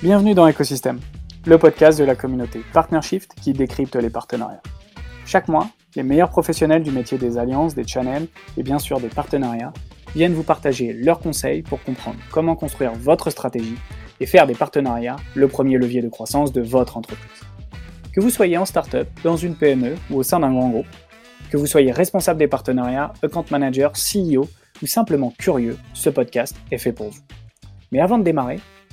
Bienvenue dans Ecosystem, le podcast de la communauté PartnerShift qui décrypte les partenariats. Chaque mois, les meilleurs professionnels du métier des alliances, des channels et bien sûr des partenariats viennent vous partager leurs conseils pour comprendre comment construire votre stratégie et faire des partenariats le premier levier de croissance de votre entreprise. Que vous soyez en startup, dans une PME ou au sein d'un grand groupe, que vous soyez responsable des partenariats, account manager, CEO ou simplement curieux, ce podcast est fait pour vous. Mais avant de démarrer,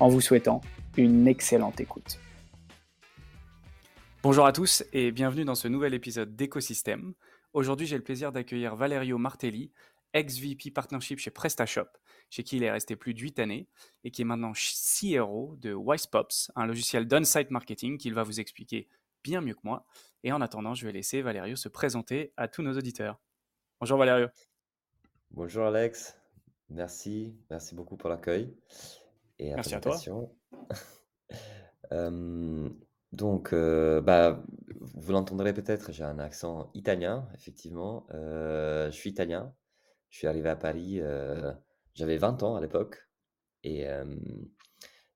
en vous souhaitant une excellente écoute. Bonjour à tous et bienvenue dans ce nouvel épisode d'Écosystème. Aujourd'hui, j'ai le plaisir d'accueillir Valerio Martelli, ex-VP Partnership chez PrestaShop, chez qui il est resté plus de 8 années et qui est maintenant CRO de WisePops, un logiciel d'on-site marketing qu'il va vous expliquer bien mieux que moi. Et en attendant, je vais laisser Valerio se présenter à tous nos auditeurs. Bonjour Valerio. Bonjour Alex, merci, merci beaucoup pour l'accueil et Merci à toi. donc, bah, vous l'entendrez peut-être, j'ai un accent italien, effectivement. Je suis italien. Je suis arrivé à Paris, j'avais 20 ans à l'époque et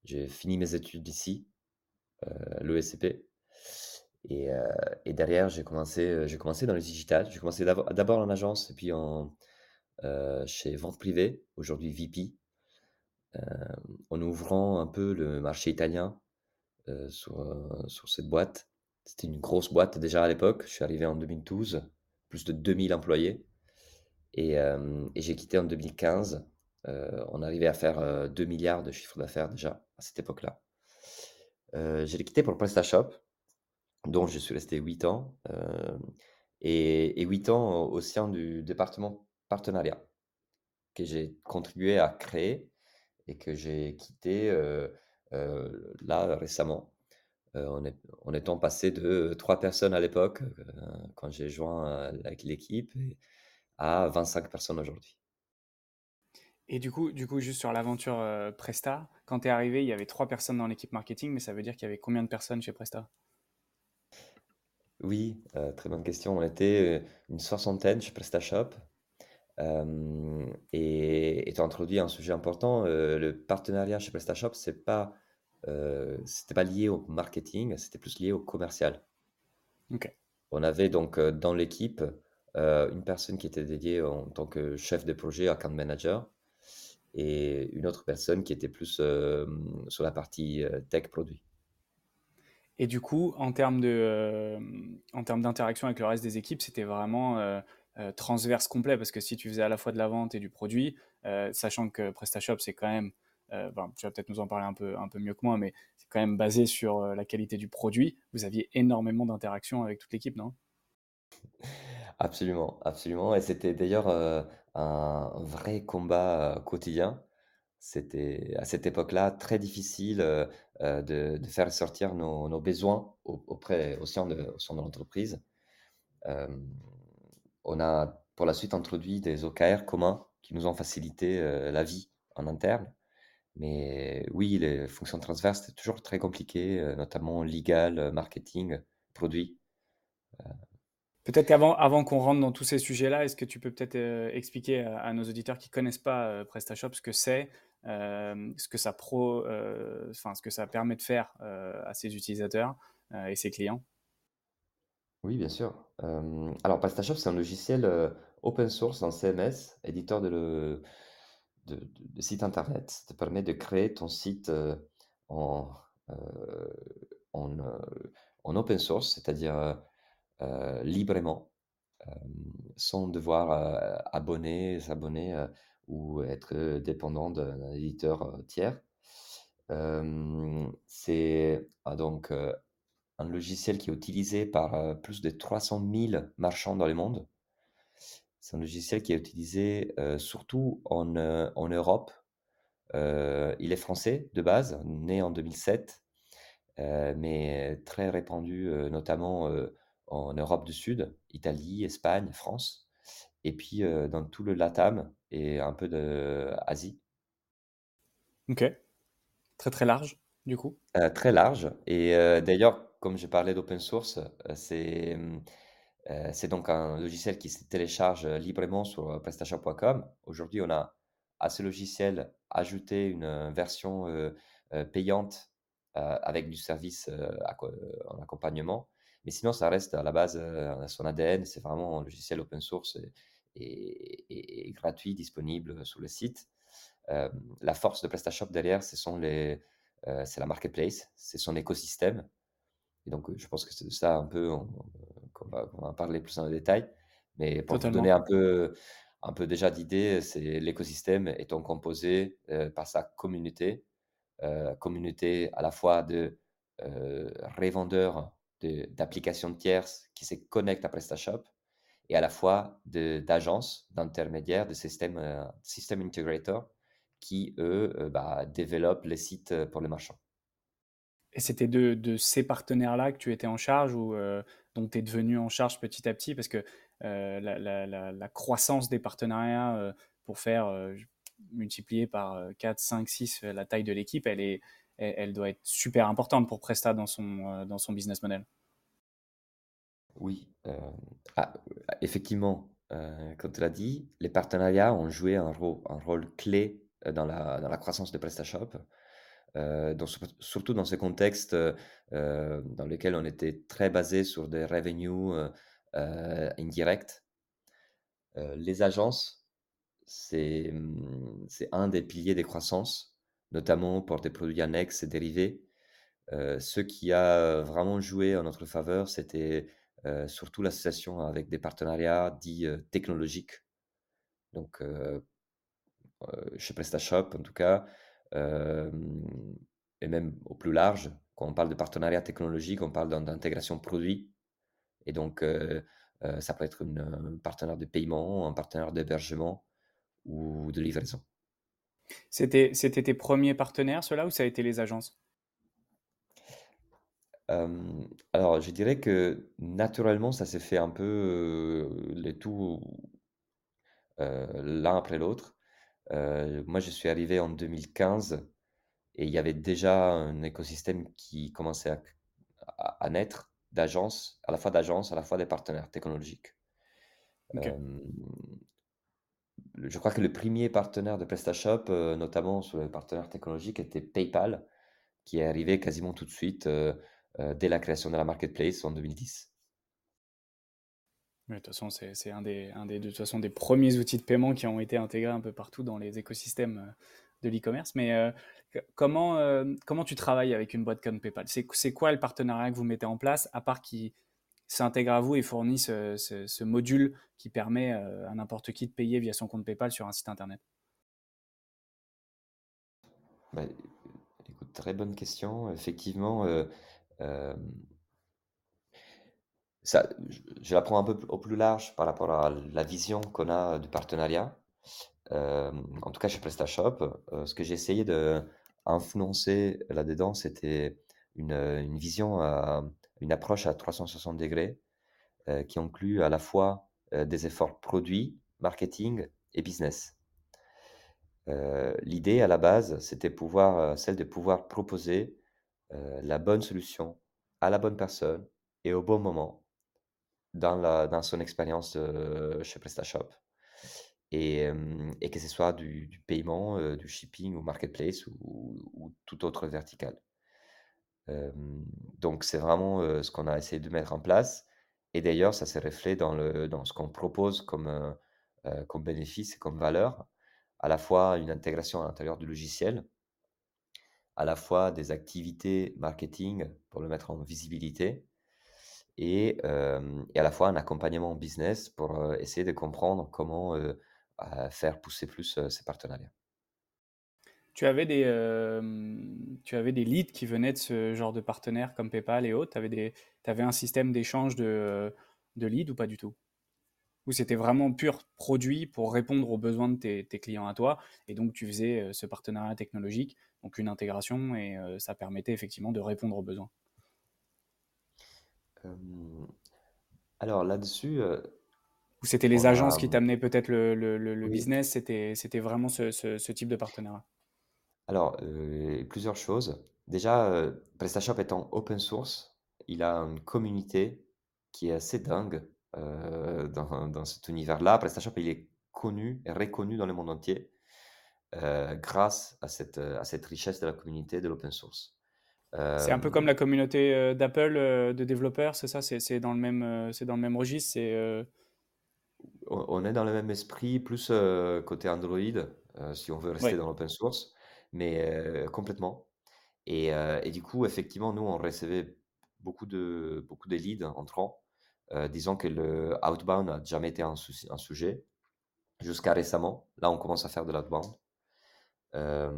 j'ai fini mes études ici, l'ESCP. Et, et derrière, j'ai commencé, j'ai commencé dans le digital. J'ai commencé d'abord en agence et puis en, chez Vente Privée, aujourd'hui VP, en ouvrant un peu le marché italien sur, sur cette boîte. C'était une grosse boîte déjà à l'époque. Je suis arrivé en 2012, plus de 2000 employés. Et, et j'ai quitté en 2015. on arrivait à faire 2 milliards de chiffre d'affaires déjà à cette époque-là. j'ai quitté pour PrestaShop, dont je suis resté 8 ans. et, et 8 ans au sein du département partenariat que j'ai contribué à créer et que j'ai quitté là récemment. en, étant passé de trois personnes à l'époque, quand j'ai joint avec l'équipe, à 25 personnes aujourd'hui. Et du coup, du coup, juste sur l'aventure Presta, quand tu es arrivé, il y avait trois personnes dans l'équipe marketing, mais ça veut dire qu'il y avait combien de personnes chez Presta? Oui, très bonne question. On était une soixantaine chez PrestaShop et tu as introduit un sujet important, le partenariat chez PrestaShop, c'est pas, c'était pas lié au marketing, c'était plus lié au commercial. On avait donc, dans l'équipe, une personne qui était dédiée en tant que chef de projet, account manager et une autre personne qui était plus, sur la partie, tech produit. Et du coup, en termes de, en termes d'interaction avec le reste des équipes, c'était vraiment, euh, transverse complet parce que si tu faisais à la fois de la vente et du produit, euh, sachant que PrestaShop c'est quand même, euh, tu vas peut-être nous en parler un peu, un peu mieux que moi, mais c'est quand même basé sur la qualité du produit. Vous aviez énormément d'interactions avec toute l'équipe, non? Absolument, absolument. Et c'était d'ailleurs un vrai combat quotidien. C'était à cette époque-là très difficile de, faire sortir nos, besoins auprès, au sein au sein de l'entreprise on a pour la suite introduit des OKR communs qui nous ont facilité euh, la vie en interne. Mais oui, les fonctions transverses, c'est toujours très compliqué, euh, notamment legal, marketing, produit. Euh. Peut-être qu'avant avant qu'on rentre dans tous ces sujets-là, est-ce que tu peux peut-être expliquer à, nos auditeurs qui ne connaissent pas PrestaShop ce que c'est, ce que ça permet de faire à ses utilisateurs et ses clients? Oui, bien sûr. alors PrestaShop, c'est un logiciel, open source en CMS, éditeur de site internet. Ça te permet de créer ton site, en, en, open source, c'est-à-dire, librement, sans devoir, abonner s'abonner, ou être, dépendant d'un éditeur, tiers. c'est, ah donc, un logiciel qui est utilisé par euh, plus de 300 000 marchands dans le monde. C'est un logiciel qui est utilisé euh, surtout en, euh, en Europe il est français de base, né en 2007, mais très répandu, notamment en Europe du Sud, Italie, Espagne, France, et puis dans tout le LATAM et un peu d'Asie. Ok, très très large du coup. très large. Et d'ailleurs, comme j'ai parlé d'open source, c'est mmh, c'est donc un logiciel qui se télécharge librement sur PrestaShop.com. Aujourd'hui, on a à ce logiciel ajouté une version payante avec du service en accompagnement. Mais sinon, ça reste à la base son ADN. C'est vraiment un logiciel open source et, gratuit, disponible sur le site. la force de PrestaShop derrière, c'est la marketplace, c'est son écosystème. Et donc, je pense que c'est ça un peu qu'on va, parler plus en détail. Mais pour vous donner un peu, un peu déjà d'idée, c'est l'écosystème étant composé par sa communauté, communauté à la fois de revendeurs d'applications tierces qui se connectent à PrestaShop et à la fois d'agences, d'intermédiaires, de système, euh, système integrator qui, eux, euh, bah, développent les sites euh, pour les marchands. Et c'était de, ces partenaires-là que tu étais en charge ou dont tu es devenu en charge petit à petit parce que la, la, croissance des partenariats pour faire multiplier par 4, 5, 6 la taille de l'équipe, elle, elle, doit être super importante pour Presta dans son, dans son business model. Oui, ah, effectivement, comme tu l'as dit, les partenariats ont joué un rôle, un rôle clé dans la, dans croissance de PrestaShop, surtout dans ce contexte dans lequel on était très basé sur des revenus indirects. les agences, c'est mmh, c'est un des piliers des croissances, notamment pour des produits annexes et dérivés. ce qui a vraiment joué en notre faveur, c'était euh, surtout l'association avec des partenariats dits euh, technologiques. Donc, euh, chez PrestaShop en tout cas, et même au plus large, quand on parle de partenariat technologique, on parle d'intégration produit. Et donc, ça peut être un partenaire de paiement, un partenaire d'hébergement ou de livraison. C'était tes premiers partenaires, ceux-là, ou ça a été les agences? Alors je dirais que naturellement ça s'est fait un peu, les tout, l'un après l'autre. Moi je suis arrivé en 2015 et il y avait déjà un écosystème qui commençait à naître d'agences, à la fois d'agences, à la fois des partenaires technologiques. je crois que le premier partenaire de PrestaShop, notamment sur les partenaires technologiques, était PayPal, qui est arrivé quasiment tout de suite, euh, dès la création de la marketplace en 2010. De toute façon, c'est un, des, un des, de toute façon, des premiers outils de paiement qui ont été intégrés un peu partout dans les écosystèmes euh, de l'e-commerce. Mais euh, comment, comment tu travailles avec une boîte comme PayPal? C'est quoi le partenariat que vous mettez en place, à part qui s'intègre à vous et fournit ce, ce, module qui permet à n'importe qui de payer via son compte PayPal sur un site internet? Bah, écoute, Très bonne question. Effectivement, je la prends un peu au plus large par rapport à la vision qu'on a du partenariat. en tout cas, chez PrestaShop, ce que j'ai essayé d'influencer là-dedans, c'était une, vision, une approche à 360 degrés qui inclut à la fois des efforts produits, marketing et business. L'idée à la base, c'était celle de pouvoir proposer euh, la bonne solution à la bonne personne et au bon moment dans, la, dans son expérience euh, chez PrestaShop. Et, euh, et, que ce soit du, paiement, du shipping ou marketplace ou, ou toute autre verticale. donc c'est vraiment ce qu'on a essayé de mettre en place. Et d'ailleurs, ça s'est reflété dans, dans ce qu'on propose comme, comme bénéfice et comme valeur, à la fois une intégration à l'intérieur du logiciel, à la fois des activités marketing pour le mettre en visibilité et, et à la fois un accompagnement business pour essayer de comprendre comment faire pousser plus ces partenariats. Tu avais, des, tu avais des leads qui venaient de ce genre de partenaires comme PayPal et autres? Tu avais, avais, un système d'échange de, de leads ou pas du tout? Ou c'était vraiment pur produit pour répondre aux besoins de tes, clients à toi, et donc tu faisais euh, ce partenariat technologique, donc une intégration, et euh, ça permettait effectivement de répondre aux besoins? Euh, alors là-dessus, euh, Ou c'était les on agences a, qui t'amenaient peut-être le, le- le- le oui, business, c'était, c'était vraiment ce, ce- ce type de partenariat? alors euh, plusieurs choses. Déjà, PrestaShop étant open source, il a une communauté qui est assez dingue dans, dans cet univers-là. PrestaShop, il est connu et reconnu dans le monde entier grâce à cette, à cette richesse de la communauté de l'open source. C'est un peu comme la communauté euh, d'Apple euh, de développeurs, c'est ça? C'est dans le même, euh, c'est dans le même registre. C'est on est dans le même esprit, plus côté Android, si on veut rester ouais. dans l'open source, mais complètement. Et, et du coup, effectivement, nous, on recevait beaucoup de, beaucoup de leads entrants, disant que le outbound n'a jamais été un, souci- un sujet, jusqu'à récemment. Là, on commence à faire de l'outbound. Euh,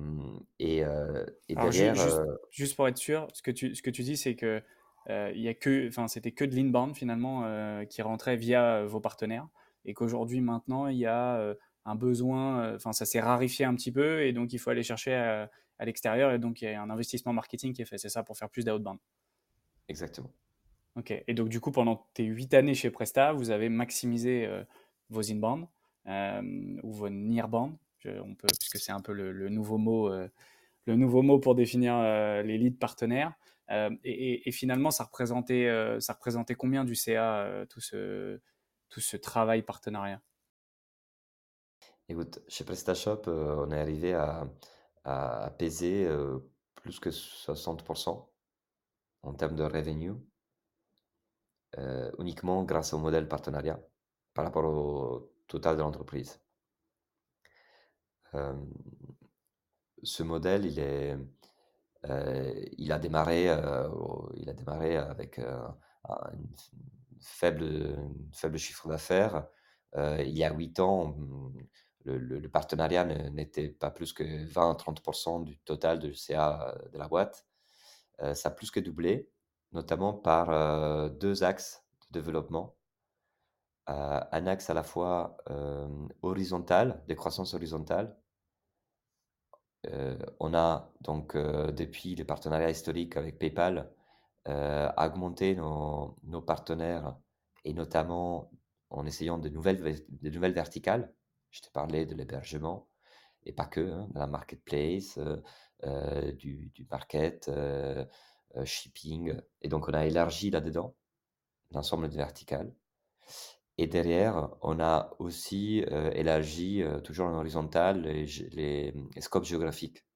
et, euh, et derrière, juste, juste pour être sûr, ce que tu, ce que tu dis, c'est que il y a que, enfin, c'était que de l'inbound finalement qui rentrait via vos partenaires, et qu'aujourd'hui maintenant il y a un besoin, enfin, ça s'est rarifié un petit peu, et donc il faut aller chercher à, à l'extérieur, et donc il y a un investissement marketing qui est fait, c'est ça, pour faire plus d'outbound. exactement. Ok. Et donc, du coup, pendant tes huit années chez Presta, vous avez maximisé vos inbound ou vos nearbound, on peut, puisque c'est un peu le, nouveau mot, euh, le nouveau mot pour définir euh, les leads partenaires. Euh, et, finalement, ça représentait, euh, ça représentait combien du CA, tout ce, tout ce travail partenariat? Écoute, chez PrestaShop, on est arrivé à, à, peser plus que 60% en termes de revenue. euh, uniquement grâce au modèle partenariat par rapport au total de l'entreprise. Ce modèle, il a démarré, avec un faible, chiffre d'affaires. Il y a huit ans, le, le- partenariat n'était pas plus que 20 à 30% du total de CA de la boîte. Ça a plus que doublé, notamment par deux axes de développement. un axe à la fois horizontal, de croissance horizontale. Euh, on a donc, euh, depuis les partenariats historiques avec PayPal, euh, augmenté nos, partenaires et notamment en essayant de nouvelles, ve- de nouvelles verticales. Je t'ai parlé de l'hébergement et pas que, hein, de la marketplace, du, du market, shipping. Et donc, on a élargi là-dedans l'ensemble des verticales. Et derrière, on a aussi euh, élargi, euh, toujours en horizontal, les, scopes géographiques.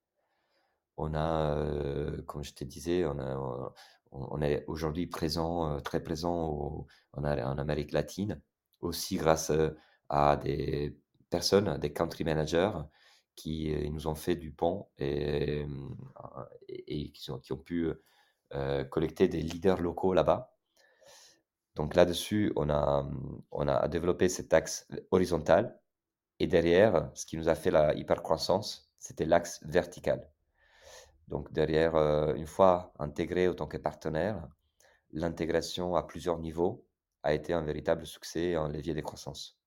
On a, euh, comme je te disais, on, est aujourd'hui présent, très présent en, Amérique latine, aussi grâce à des personnes, des country managers, qui nous ont fait du pont et, qui, ont, pu collecter des leaders locaux là-bas. Donc là-dessus, on a, on a développé cet axe horizontal. Et derrière, ce qui nous a fait la hypercroissance, c'était l'axe vertical. Donc derrière, euh, une fois intégré en tant que partenaire, l'intégration à plusieurs niveaux a été un véritable succès un levier de croissance.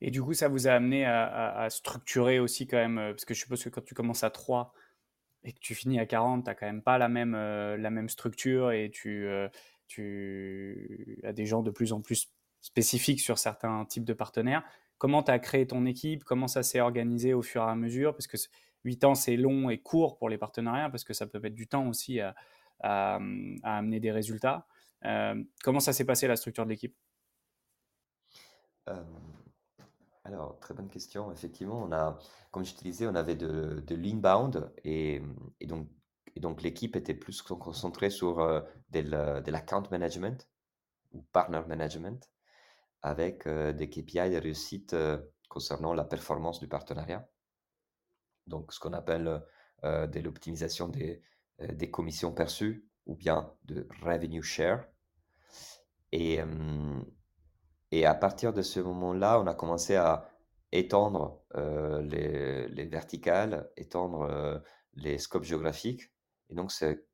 Et du coup, ça vous a amené à, structurer aussi quand même, euh, parce que je suppose que quand tu commences à 3 et que tu finis à 40, tu n'as quand même pas la même, euh, la même structure et tu, tu as des gens de plus en plus spécifiques sur certains types de partenaires. Comment tu as créé ton équipe? Comment ça s'est organisé au fur et à mesure? Parce que 8 ans, c'est long et court pour les partenariats, parce que ça peut mettre du temps aussi à, amener des résultats. Euh, comment ça s'est passé la structure de l'équipe? Euh, alors, très bonne question. Effectivement, on a, comme je te disais, on avait de, l'inbound et donc, et donc l'équipe était plus con- concentrée sur euh, de la- de l'account management ou partner management avec euh, des KPI de réussite euh, concernant la performance du partenariat. Donc, ce qu'on appelle de l'optimisation des, commissions perçues ou bien de revenue share. Et, à partir de ce moment-là, on a commencé à étendre les, les verticales, étendre les scopes géographiques. Et donc, c'est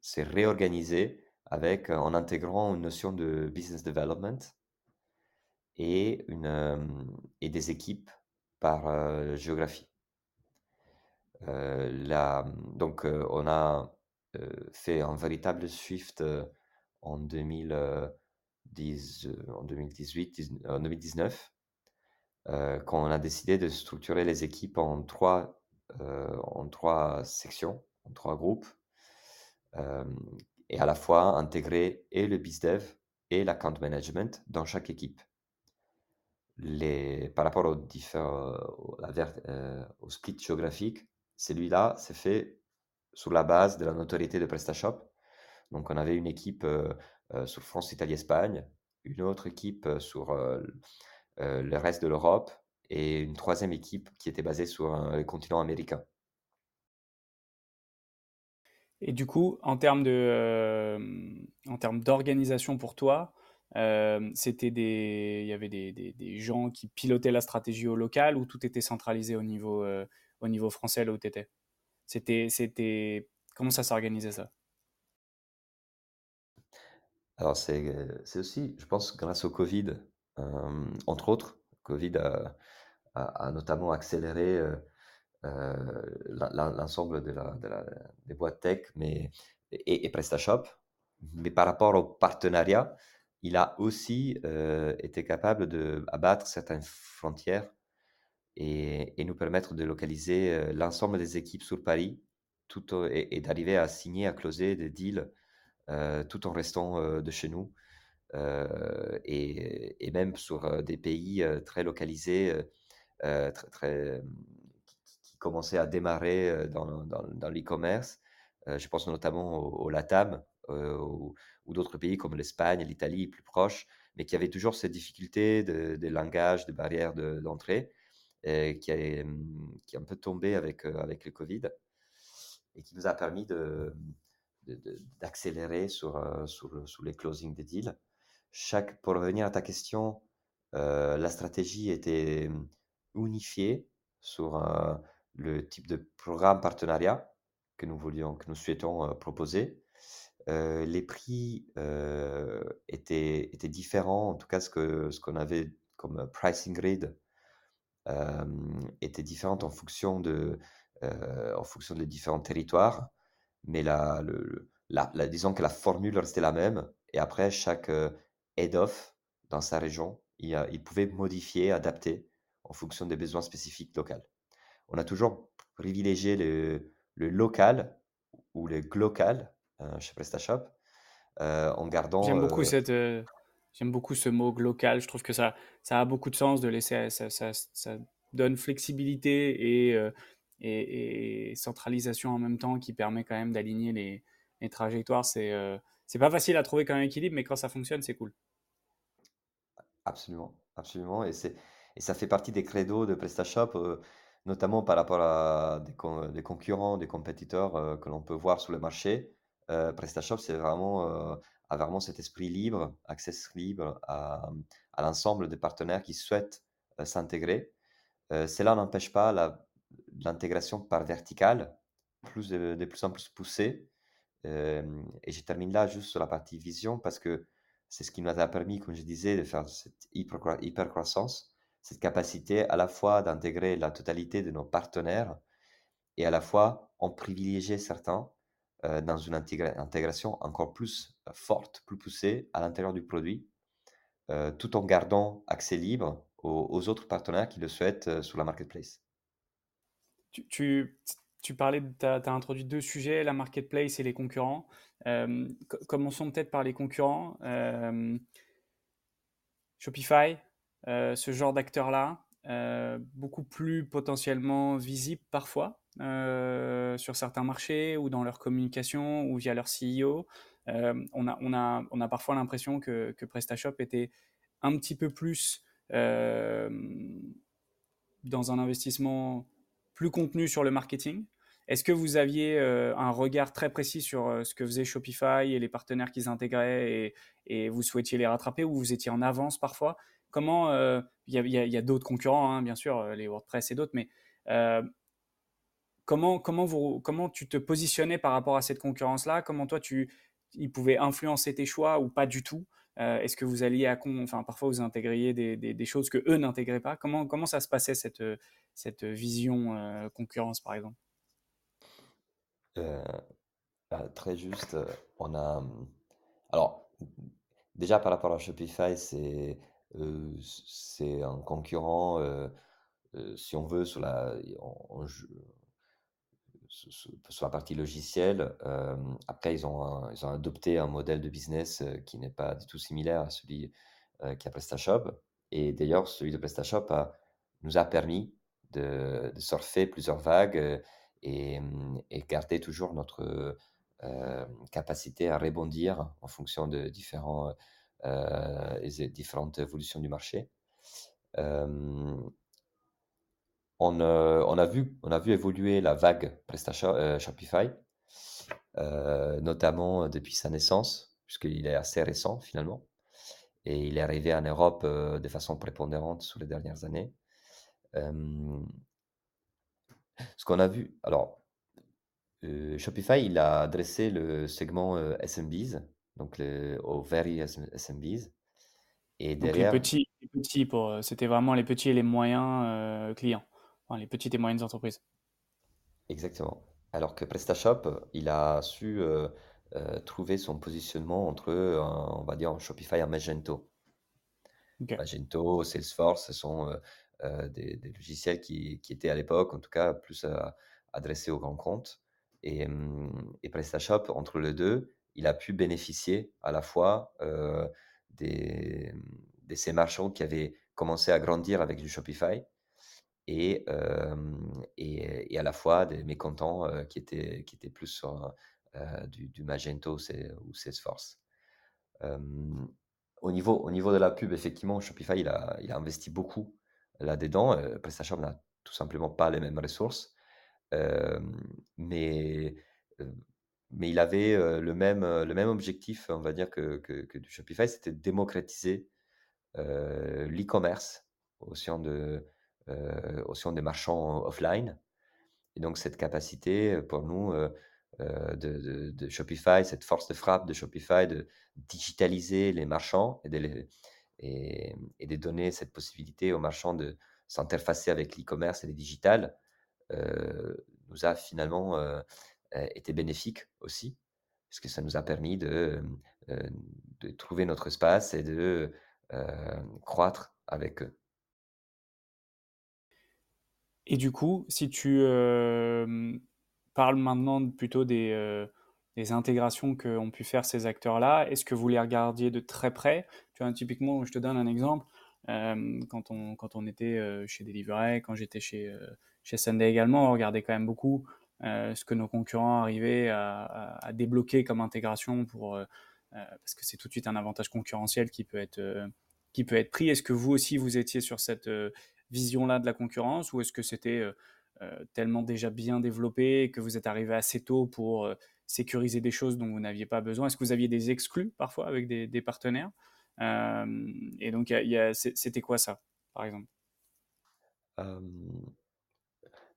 c'est réorganisé avec, euh, en intégrant une notion de business development et, une, et des équipes par géographie. donc, on a fait un véritable shift en, 2010, en 2018, en 2019, quand on a décidé de structurer les équipes en trois, en trois sections, en trois groupes, et à la fois intégrer et le BizDev et l'account management dans chaque équipe. Par rapport au, au, euh, au split géographique, celui-là s'est fait sur la base de la notoriété de PrestaShop. Donc, on avait une équipe euh, euh, sur France, Italie, Espagne, une autre équipe sur le reste de l'Europe et une troisième équipe qui était basée sur le continent américain. Et du coup, en termes de, en termes d'organisation pour toi, c'était des, il y avait des, des, gens qui pilotaient la stratégie au local ou tout était centralisé au niveau, au niveau français là où tu étais C'était, c'était, comment ça s'organisait ça? Alors c'est, c'est aussi, je pense, grâce au Covid, entre autres, Covid a, a, notamment accéléré l'ensemble de la, de la, des boîtes tech mais, et, et PrestaShop. Mais par rapport au partenariat, il a aussi euh, été capable d'abattre certaines frontières et, nous permettre de localiser euh, l'ensemble des équipes sur Paris tout, et, d'arriver à signer, à closer des deals euh, tout en restant de chez nous. Et, même sur des pays très localisés, très, commençaient à démarrer dans, l'e-commerce. je pense notamment au, LATAM, ou, d'autres pays comme l'Espagne, l'Italie plus proches, mais qui avaient toujours cette difficulté de, de langage, de barrières d'entrée, qui, a, mmh, qui est un peu tombé avec, avec le Covid et qui nous a permis d'accélérer sur, sur, les closing des deals. Pour revenir à ta question, la stratégie était mmh, unifiée sur le type de programme partenariat que nous voulions, que nous souhaitons proposer. Les prix étaient, étaient, différents, en tout cas ce qu'on avait comme pricing grid était différent en fonction, de, en fonction des différents territoires, mais la, disons que la formule restait la même, et après chaque head-off dans sa région, il, il, pouvait modifier, adapter en fonction des besoins spécifiques locaux. On a toujours privilégié le, le local ou le glocal euh, chez PrestaShop, euh, en gardant. J'aime beaucoup euh, cette. J'aime beaucoup ce mot local. Je trouve que ça, ça a beaucoup de sens de laisser. Ça, ça, ça donne flexibilité et, et, centralisation en même temps qui permet quand même d'aligner les, les, trajectoires. C'est c'est pas facile à trouver comme équilibre, mais quand ça fonctionne, c'est cool. Absolument, absolument. Et, et ça fait partie des credos de PrestaShop notamment par rapport à des, concurrents, des compétiteurs que l'on peut voir sur le marché. Euh, PrestaShop, c'est vraiment, euh, a vraiment cet esprit libre, accès libre à, l'ensemble des partenaires qui souhaitent euh, s'intégrer. cela n'empêche pas l'intégration par verticale, de, plus en plus poussée. et je termine là juste sur la partie vision parce que c'est ce qui nous a permis, comme je disais, de faire cette hyper croissance, cette capacité à la fois d'intégrer la totalité de nos partenaires et à la fois en privilégier certains euh, dans une intégration encore plus euh, forte, plus poussée à l'intérieur du produit, euh, tout en gardant accès libre aux, autres partenaires qui le souhaitent sur la marketplace. Tu parlais, tu as, introduit deux sujets, la marketplace et les concurrents. commençons peut-être par les concurrents. Shopify, ce genre d'acteurs-là, beaucoup plus potentiellement visibles parfois. Euh, sur certains marchés ou dans leur communication ou via leur CEO. Euh, on, a, on, a, on a parfois l'impression que, que PrestaShop était un petit peu plus euh, dans un investissement plus contenu sur le marketing. Est-ce que vous aviez un regard très précis sur ce que faisait Shopify et les partenaires qu'ils intégraient et, vous souhaitiez les rattraper ou vous étiez en avance parfois Comment il y a, a d'autres concurrents, hein, bien sûr, les WordPress et d'autres, mais Comment, comment, vous, comment tu te positionnais par rapport à cette concurrence-là? Comment toi, tu, ils pouvaient influencer tes choix ou pas du tout? Est-ce que vous alliez à enfin parfois vous intégriez des, choses que eux n'intégraient pas? Comment, comment ça se passait cette, cette vision concurrence par exemple? Bah, Très juste, on a... Alors, déjà par rapport à Shopify, c'est c'est un concurrent, si on veut, sur la, sur la partie logicielle. après, ils ont, ils ont adopté un modèle de business qui n'est pas du tout similaire à celui qui a PrestaShop. Et d'ailleurs, celui de PrestaShop nous a permis de, surfer plusieurs vagues et, et, garder toujours notre capacité à rebondir en fonction de différents, différentes évolutions du marché. A vu, on a vu évoluer la vague PrestaShop, Shopify, notamment depuis sa naissance, puisqu'il est assez récent finalement. Et il est arrivé en Europe de façon prépondérante sur les dernières années. ce qu'on a vu, alors, Shopify, il a adressé le segment SMBs, donc les, aux very SMBs. Et derrière... les petits, les petits pour, c'était vraiment les petits et les moyens clients les petites et moyennes entreprises. Exactement. Alors que PrestaShop, il a su euh, euh, trouver son positionnement entre, on va dire, Shopify et Magento. Magento, Salesforce, ce sont euh, des, logiciels qui, étaient à l'époque, en tout cas, plus adressés aux grands comptes. Et, hum, et, PrestaShop, entre les deux, il a pu bénéficier à la fois des, de ces marchands qui avaient commencé à grandir avec du Shopify et, et, à la fois des mécontents qui, étaient, qui étaient plus sur du, du, Magento ou Salesforce. au, niveau, au niveau de la pub, effectivement, Shopify, il a, il a investi beaucoup là-dedans. PrestaShop n'a tout simplement pas les mêmes ressources. mais, mais il avait le, même, le même objectif, on va dire, que, que, du Shopify, c'était démocratiser l'e-commerce au sein de des marchands offline. Et donc cette capacité pour nous de, de, Shopify, cette force de frappe de Shopify de digitaliser les marchands et de, et, et de donner cette possibilité aux marchands de s'interfacer avec l'e-commerce et les digital, nous a finalement été bénéfique aussi, parce que ça nous a permis de, de trouver notre espace et de croître avec eux. Et du coup, si tu parles maintenant plutôt des, des intégrations qu'ont pu faire ces acteurs-là, est-ce que vous les regardiez de très près? Typiquement, je te donne un exemple. quand, on, quand on était chez Delivery, quand j'étais chez, chez Sunday également, on regardait quand même beaucoup ce que nos concurrents arrivaient à, débloquer comme intégration pour, parce que c'est tout de suite un avantage concurrentiel qui peut être, pris. Est-ce que vous aussi, vous étiez sur cette vision-là de la concurrence ou est-ce que c'était euh, euh, tellement déjà bien développé que vous êtes arrivé assez tôt pour euh, sécuriser des choses dont vous n'aviez pas besoin? Est-ce que vous aviez des exclus parfois avec des, partenaires? Et donc, c'était quoi ça, par exemple?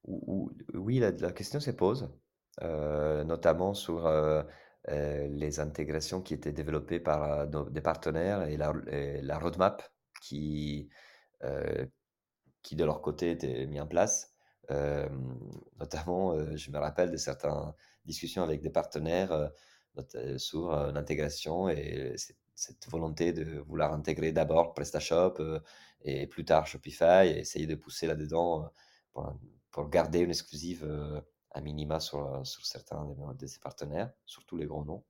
Oui, la, question se pose, notamment sur les intégrations qui étaient développées par des partenaires et la, roadmap qui, qui de leur côté étaient mis en place. Euh, notamment, euh, je me rappelle de certaines discussions avec des partenaires euh, sur l'intégration et cette volonté de vouloir intégrer d'abord PrestaShop et plus tard Shopify et essayer de pousser là-dedans pour, pour, garder une exclusive à minima sur, certains de, ces partenaires, surtout les gros noms.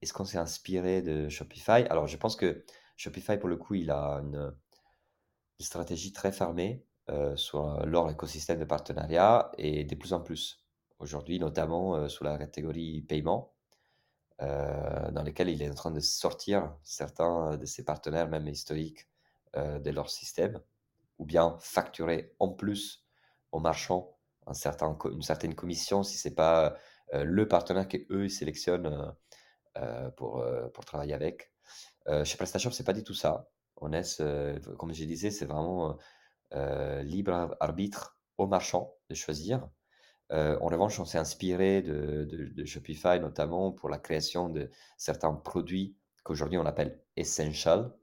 Est-ce qu'on s'est inspiré de Shopify? Alors, je pense que Shopify, pour le coup, il a une, stratégie très fermée euh, sur leur écosystème de partenariat et de plus en plus. Aujourd'hui, notamment euh, sous la catégorie paiement, euh, dans lesquels il est en train de sortir certains de ses partenaires, même historiques, de leur système, ou bien facturer en plus aux marchands une certaine commission si ce n'est pas le partenaire qu'eux sélectionnent pour, pour travailler avec. chez PrestaShop, c'est pas du tout ça on laisse, euh, comme je disais, c'est vraiment euh, libre arbitre au marchand de choisir. Euh, en revanche, on s'est inspiré de, Shopify notamment pour la création de certains produits qu'aujourd'hui on appelle Essential,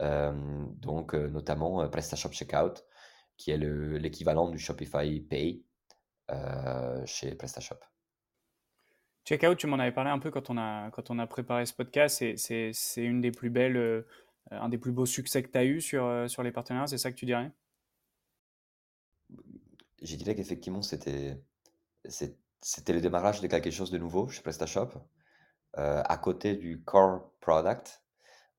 donc notamment PrestaShop Checkout, qui est l'équivalent du Shopify Pay chez PrestaShop. Checkout, tu m'en avais parlé un peu quand on a, quand on a préparé ce podcast. C'est une des plus belles, un des plus beaux succès que tu as eu sur, sur les partenaires, c'est ça que tu dirais? Je dirais qu'effectivement, c'était c'était le démarrage de quelque chose de nouveau chez PrestaShop. à côté du core product,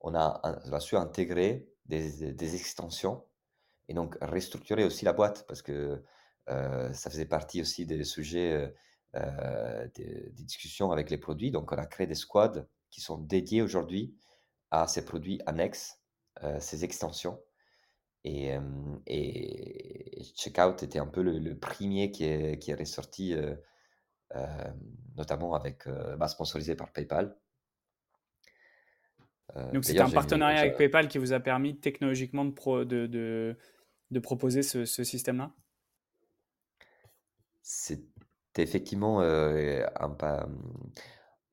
on a, su intégrer des, extensions et donc restructurer aussi la boîte parce que euh, ça faisait partie aussi des sujets, euh, euh, des, discussions avec les produits. Donc, on a créé des squads qui sont dédiés aujourd'hui à ces produits annexes, ces extensions. Et, Checkout était un peu le, premier qui est, qui est ressorti, notamment avec, bah, sponsorisé par PayPal. Euh, Donc, c'est un partenariat avec PayPal qui vous a permis technologiquement de, de, de, de, proposer ce, ce système-là? C'est effectivement euh, un,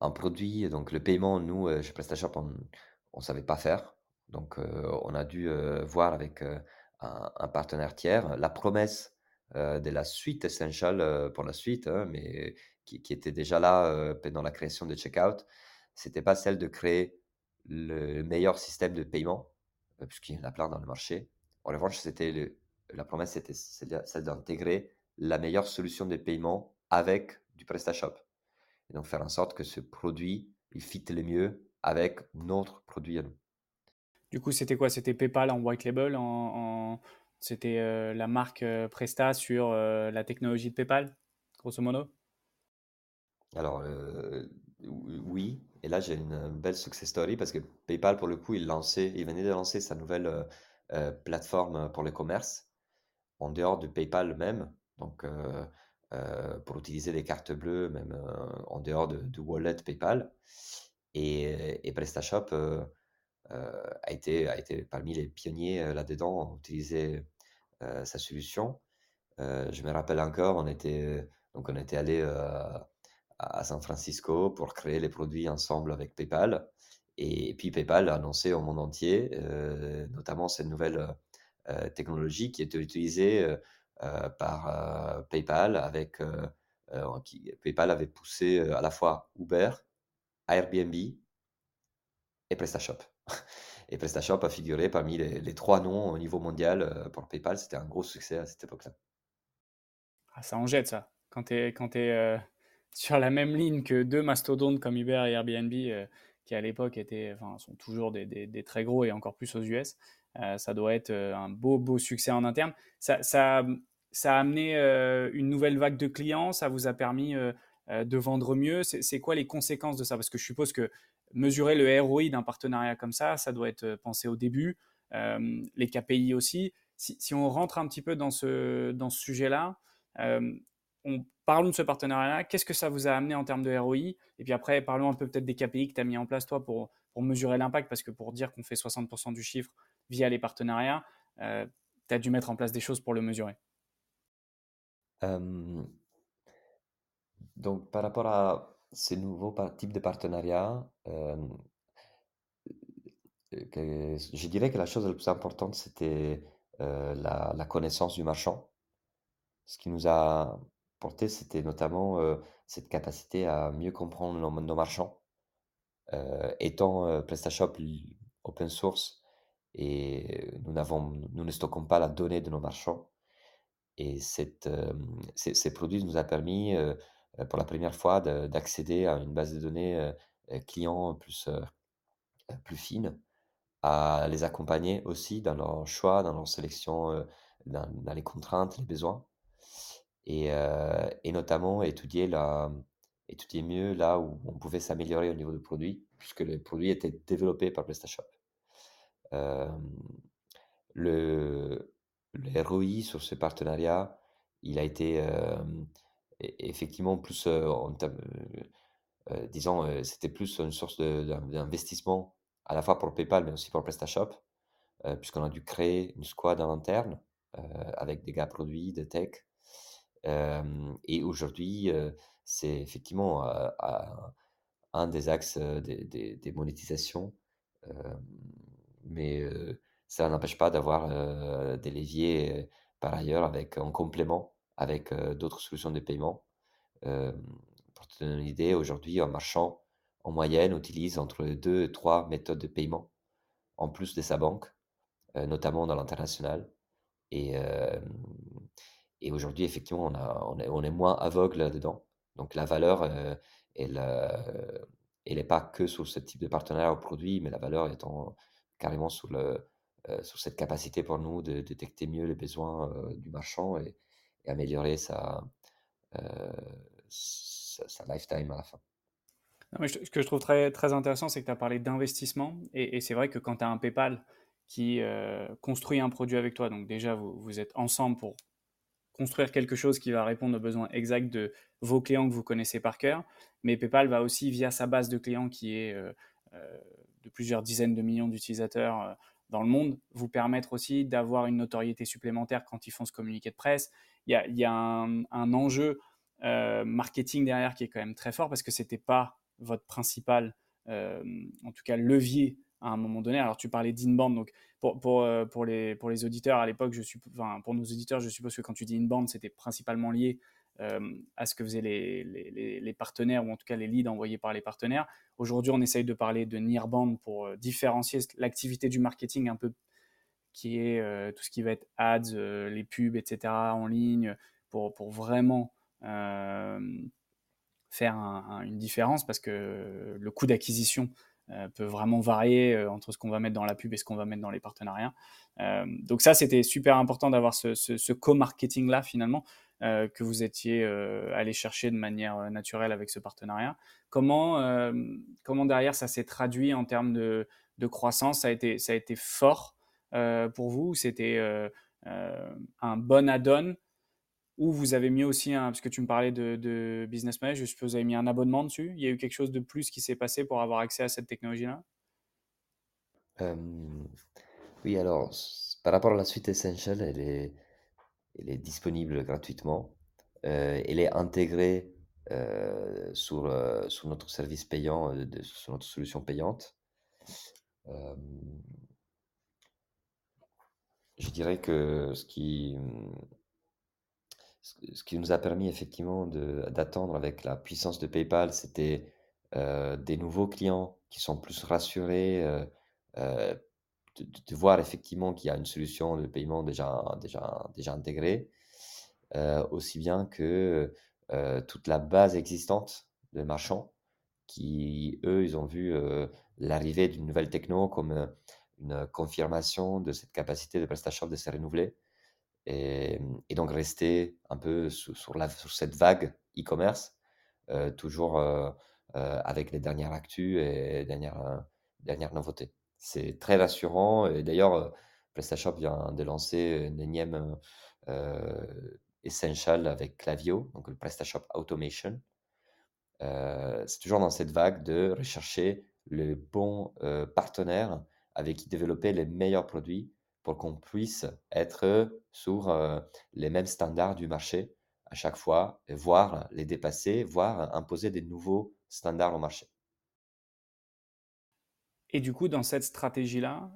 un, produit. Donc, le paiement, nous, euh, chez PrestaShop, on ne savait pas faire. Donc, on a dû voir avec un, un, partenaire tiers la promesse de la suite Essential pour la suite, hein, mais qui, qui, était déjà là pendant la création de Checkout. C'était pas celle de créer le meilleur système de paiement, euh, puisqu'il y en a plein dans le marché. En revanche, c'était la promesse, c'était celle d'intégrer la meilleure solution de paiement avec du PrestaShop. Et donc faire en sorte que ce produit, il fit le mieux avec notre produit à nous. Du coup, c'était quoi? C'était PayPal en white label en, C'était euh, la marque euh, Presta sur la technologie de PayPal, grosso modo? Alors, oui, et là, j'ai une belle success story parce que PayPal, pour le coup, il, lançait, il venait de lancer sa nouvelle euh, euh, plateforme pour le commerce en dehors de PayPal même. Donc, euh, pour utiliser des cartes bleues, même en dehors de, de, wallet PayPal. Et, et PrestaShop a, été, a été parmi les pionniers là-dedans à utiliser sa solution. je me rappelle encore, on était, donc on était allé à San Francisco pour créer les produits ensemble avec PayPal. Et, puis PayPal a annoncé au monde entier, euh, notamment cette nouvelle euh, technologie qui était utilisée euh, par PayPal avec PayPal avait poussé à la fois Uber, Airbnb et PrestaShop. Et PrestaShop a figuré parmi les, trois noms au niveau mondial pour PayPal. C'était un gros succès à cette époque-là. Ah, ça en jette ça. Quand tu quand es sur la même ligne que deux mastodontes comme Uber et Airbnb, euh, qui à l'époque étaient, enfin, sont toujours des, des, très gros et encore plus aux US. Euh, ça doit être euh, un beau, beau succès en interne. Ça, ça, a amené une nouvelle vague de clients, ça vous a permis de vendre mieux. C'est quoi les conséquences de ça? Parce que je suppose que mesurer le ROI d'un partenariat comme ça, ça doit être pensé au début, les KPI aussi. Si, si, on rentre un petit peu dans ce, dans ce sujet-là, on, parlons de ce partenariat. Qu'est-ce que ça vous a amené en termes de ROI Et puis après, parlons un peu peut-être des KPI que tu as mis en place, toi, pour, mesurer l'impact. Parce que pour dire qu'on fait 60% du chiffre via les partenariats, euh, tu as dû mettre en place des choses pour le mesurer. donc, par rapport à ces nouveaux types de partenariats, je dirais que la chose la plus importante, c'était la, la, connaissance du marchand. Ce qui nous a porté, c'était notamment cette capacité à mieux comprendre nos, nos marchands. étant PrestaShop open source et nous, ne stockons pas la donnée de nos marchands. Et cette, ces, produits nous a permis pour la première fois d'accéder à une base de données clients plus, plus fine, à les accompagner aussi dans leur choix, dans leur sélection, dans les contraintes, les besoins et, euh, et notamment étudier, la, étudier mieux là où on pouvait s'améliorer au niveau du produit, puisque le produit était développé par PrestaShop. Euh, le, ROI sur ce partenariat, il a été euh, effectivement plus, en disons, c'était plus une source d'investissement à la fois pour PayPal, mais aussi pour PrestaShop, puisqu'on a dû créer une squad en interne avec des gars produits, de tech, et aujourd'hui, c'est effectivement un des axes, des monétisations, mais ça n'empêche pas d'avoir, des leviers, par ailleurs avec en complément avec, d'autres solutions de paiement. Pour te donner une idée, aujourd'hui, un marchand, en moyenne, utilise entre 2 et 3 méthodes de paiement, en plus de sa banque, notamment dans l'international et aujourd'hui, effectivement, on est moins aveugle là-dedans. Donc la valeur, heu, elle, heu, elle est pas que sur ce type de partenariat ou produit, mais la valeur étant carrément sur sur cette capacité pour nous de détecter mieux les besoins, heu, du marchand et améliorer sa, lifetime à la fin. Non, je ce que je trouve très intéressant, c'est que tu as parlé d'investissement et c'est vrai que quand tu as un PayPal qui, construit un produit avec toi, donc déjà vous êtes ensemble pour construire quelque chose qui va répondre aux besoins exacts de vos clients que vous connaissez par cœur. Mais PayPal va aussi, via sa base de clients qui est euh, euh, de plusieurs dizaines de millions d'utilisateurs euh, dans le monde, vous permettre aussi d'avoir une notoriété supplémentaire quand ils font ce communiqué de presse. Il y a, il y a un, enjeu marketing derrière qui est quand même très fort parce que c'était pas votre principal, en tout cas, levier à un moment donné. Alors, tu parlais d'inbound, donc pour, pour, euh, les, pour les auditeurs à l'époque, je suis, enfin, pour nos auditeurs, je suppose que quand tu dis inbound, c'était principalement lié euh, à ce que faisaient les, les, les, partenaires ou en tout cas les leads envoyés par les partenaires. Aujourd'hui, on essaye de parler de nearbound pour euh, différencier l'activité du marketing un peu qui est tout ce qui va être ads, les pubs, etc. en ligne pour, pour vraiment faire un, un, une différence parce que le coût d'acquisition peut vraiment varier euh, entre ce qu'on va mettre dans la pub et ce qu'on va mettre dans les partenariats. Euh, donc ça, c'était super important d'avoir ce co-marketing-là finalement que vous étiez allé chercher de manière naturelle avec ce partenariat. Comment, comment derrière ça s'est traduit en termes de, de, croissance? Ça a, été, ça a été fort pour vous C'était un bon add-on? Ou vous avez mis aussi, un, parce que tu me parlais de, Business Manager, je suppose que vous avez mis un abonnement dessus. Il y a eu quelque chose de plus qui s'est passé pour avoir accès à cette technologie-là? Oui, alors, par rapport à la suite Essential, elle est, disponible gratuitement. Euh, elle est intégrée euh, sur, euh, sur notre service payant, sur notre solution payante. Je dirais que ce qui ce qui nous a permis effectivement d'attendre avec la puissance de PayPal, c'était euh, des nouveaux clients qui sont plus rassurés euh, euh, de, voir effectivement qu'il y a une solution de paiement déjà, intégrée, aussi bien que toute la base existante de marchands qui, eux, ils ont vu l'arrivée d'une nouvelle techno comme une confirmation de cette capacité de PrestaShop de se renouveler. Et, et, donc rester un peu sur, cette vague e-commerce, euh, toujours euh, euh, avec les dernières actus et dernières, dernières nouveautés. C'est très rassurant. Et d'ailleurs, PrestaShop vient de lancer une énième Essential avec Clavio, donc le PrestaShop Automation. c'est toujours dans cette vague de rechercher le bon partenaire avec qui développer les meilleurs produits pour qu'on puisse être sur les mêmes standards du marché à chaque fois, voire les dépasser, voire imposer des nouveaux standards au marché. Et du coup, dans cette stratégie-là,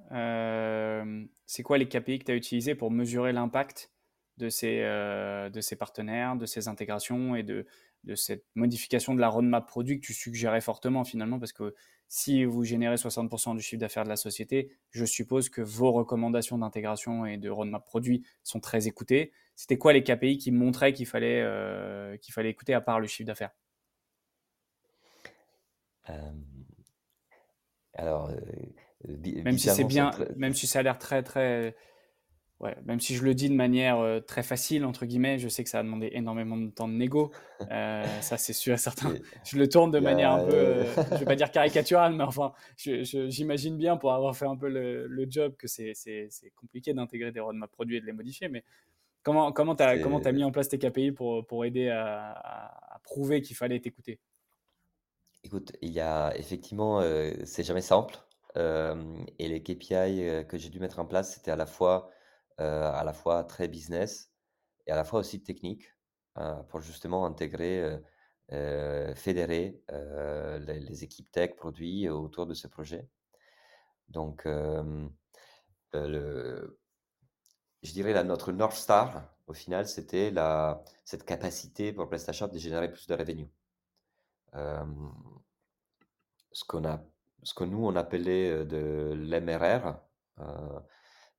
c'est quoi les KPI que tu as utilisés pour mesurer l'impact de de ces partenaires, de ces intégrations et de, de cette modification de la roadmap produit que tu suggérais fortement finalement Parce que si vous générez 60% du chiffre d'affaires de la société, je suppose que vos recommandations d'intégration et de roadmap produit sont très écoutées. C'était quoi les KPI qui montraient qu'il fallait, euh, qu'il fallait écouter à part le chiffre d'affaires? Euh, Alors, euh, même si c'est bien, très... même si ça a l'air très très Ouais, même si je le dis de manière euh, très facile, entre guillemets, je sais que ça a demandé énormément de temps de négo. Euh, ça, c'est sûr et certain. Je le tourne de manière un peu, euh, je vais pas dire caricaturale, mais enfin, j'imagine bien pour avoir fait un peu le, le job que c'est compliqué d'intégrer des roadmaps produits et de les modifier. Mais comment comment tu as, comment as mis en place tes KPI pour, pour aider à, à, à prouver qu'il fallait t'écouter? Écoute, il y a effectivement, euh, c'est jamais simple. et les KPI que j'ai dû mettre en place, c'était à la fois à la fois très business et à la fois aussi technique, euh, pour justement intégrer, fédérer les, équipes tech, produits autour de ce projet. Donc, le, je dirais notre North Star, au final, c'était cette capacité pour PrestaShop de générer plus de revenus. ce, qu'on a, ce que nous, on appelait de l'MRR,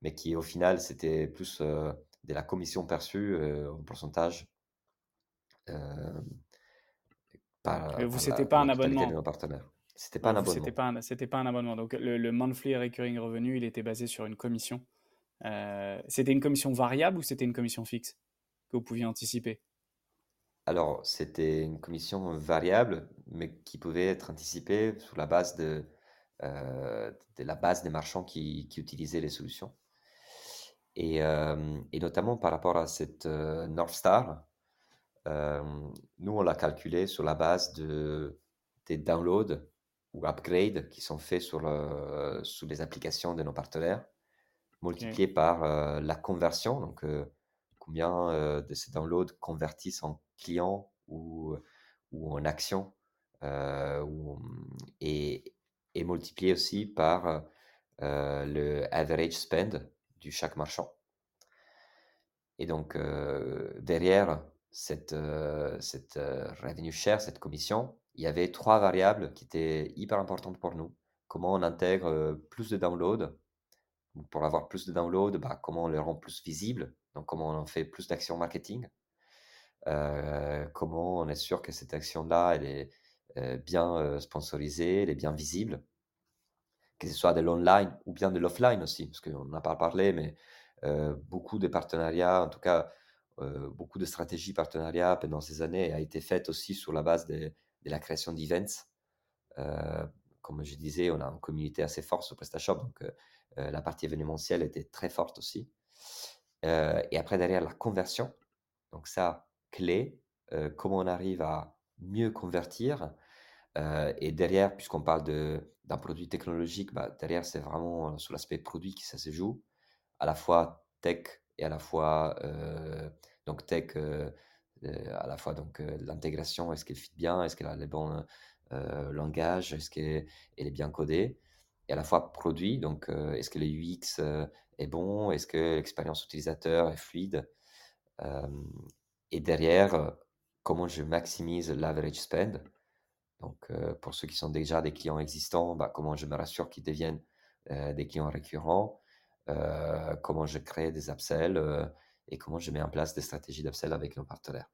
mais qui au final, c'était plus de la commission perçue en pourcentage. par, vous, c'était pas un abonnement? C'était pas un abonnement. C'était pas, pas un abonnement. Donc le, le monthly recurring revenue, il était basé sur une commission. Euh, c'était une commission variable ou c'était une commission fixe que vous pouviez anticiper? Alors, c'était une commission variable, mais qui pouvait être anticipée sur la base de, euh, de la base des marchands qui, qui utilisaient les solutions. Et, euh, et, notamment par rapport à cette North Star, nous, on l'a calculé sur la base de, des downloads ou upgrades qui sont faits sur, le, sur les applications de nos partenaires multiplié par la conversion, donc combien de ces downloads convertissent en clients ou, ou en actions, ou, et, et, multiplié aussi par le average spend du chaque marchand. Et donc, derrière cette, cette revenue share, cette commission, il y avait trois variables qui étaient hyper importantes pour nous. Comment on intègre plus de downloads pour avoir plus de downloads, bah, comment on les rend plus visibles, donc comment on en fait plus d'actions marketing, euh, comment on est sûr que cette action-là, elle est euh, bien euh, sponsorisée, elle est bien visible, que ce soit de l'online ou bien de l'offline aussi, parce qu'on n'a pas parlé, mais beaucoup de partenariats, en tout cas beaucoup de stratégies partenariats pendant ces années a été faite aussi sur la base de, la création d'events. comme je disais, on a une communauté assez forte sur PrestaShop, donc euh, la partie événementielle était très forte aussi. Euh, et après, derrière, la conversion. Donc ça, clé, euh, comment on arrive à mieux convertir. Et derrière, puisqu'on parle d'un produit technologique, bah, derrière, c'est vraiment sur l'aspect produit qui ça se joue, à la fois tech et à la fois donc tech, à la fois donc l'intégration, est-ce qu'elle fit bien, est-ce qu'elle a les bons langages, est-ce qu'elle est bien codée, et à la fois produit. Donc, euh, est-ce que le UX euh, est bon Est-ce que l'expérience utilisateur est fluide Et derrière, comment je maximise l'average spend Donc, euh, pour ceux qui sont déjà des clients existants, bah, comment je me rassure qu'ils deviennent des clients récurrents Comment je crée des upsells et comment je mets en place des stratégies d'upsell avec nos partenaires.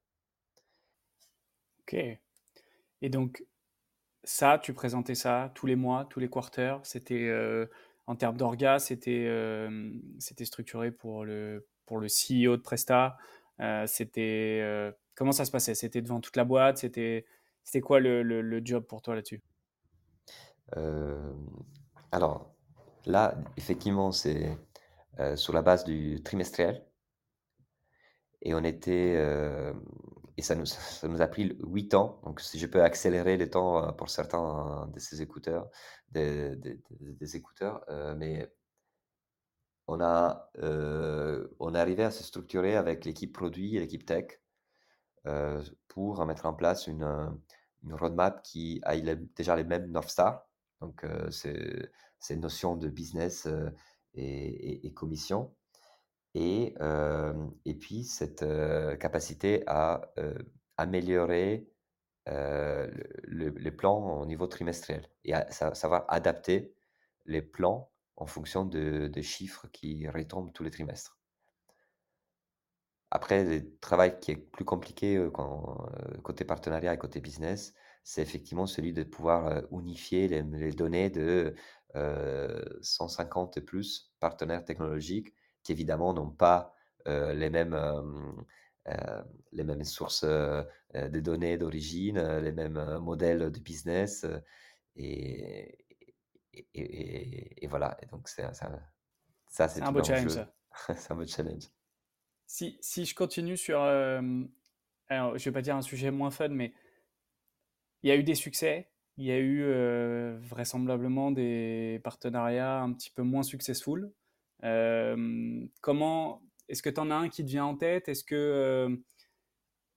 Ok. Et donc, ça, tu présentais ça tous les mois, tous les quarters. C'était euh, en termes d'orga, c'était euh, structuré pour le pour le CEO de Presta. Euh, c'était comment ça se passait? C'était devant toute la boîte. C'était c'était quoi le, le, job pour toi là-dessus? Alors là, effectivement, c'est sur la base du trimestriel. Et on était, et ça nous, a pris 8 ans. Donc, si je peux accélérer les temps pour certains de ces écouteurs, des, écouteurs, mais on a, on est arrivé à se structurer avec l'équipe produit et l'équipe tech pour mettre en place une, une roadmap qui a déjà les mêmes North Star. Donc, c'est une notion de business et, et commission et, et puis cette capacité à améliorer le, les plans au niveau trimestriel et à savoir adapter les plans en fonction de, des chiffres qui retombent tous les trimestres. Après, le travail qui est plus compliqué quand, côté partenariat et côté business, c'est effectivement celui de pouvoir unifier les, les données de 150 et plus partenaires technologiques qui évidemment n'ont pas les mêmes euh, les mêmes sources de données d'origine, les mêmes modèles de business. Et, et, voilà. Et donc, c'est, ça, ça c'est un beau challenge. c'est un beau challenge. Si, je continue sur, alors, je vais pas dire un sujet moins fun, mais il y a eu des succès, il y a eu vraisemblablement des partenariats un petit peu moins successful. Comment est-ce que tu en as un qui te vient en tête? Est-ce que,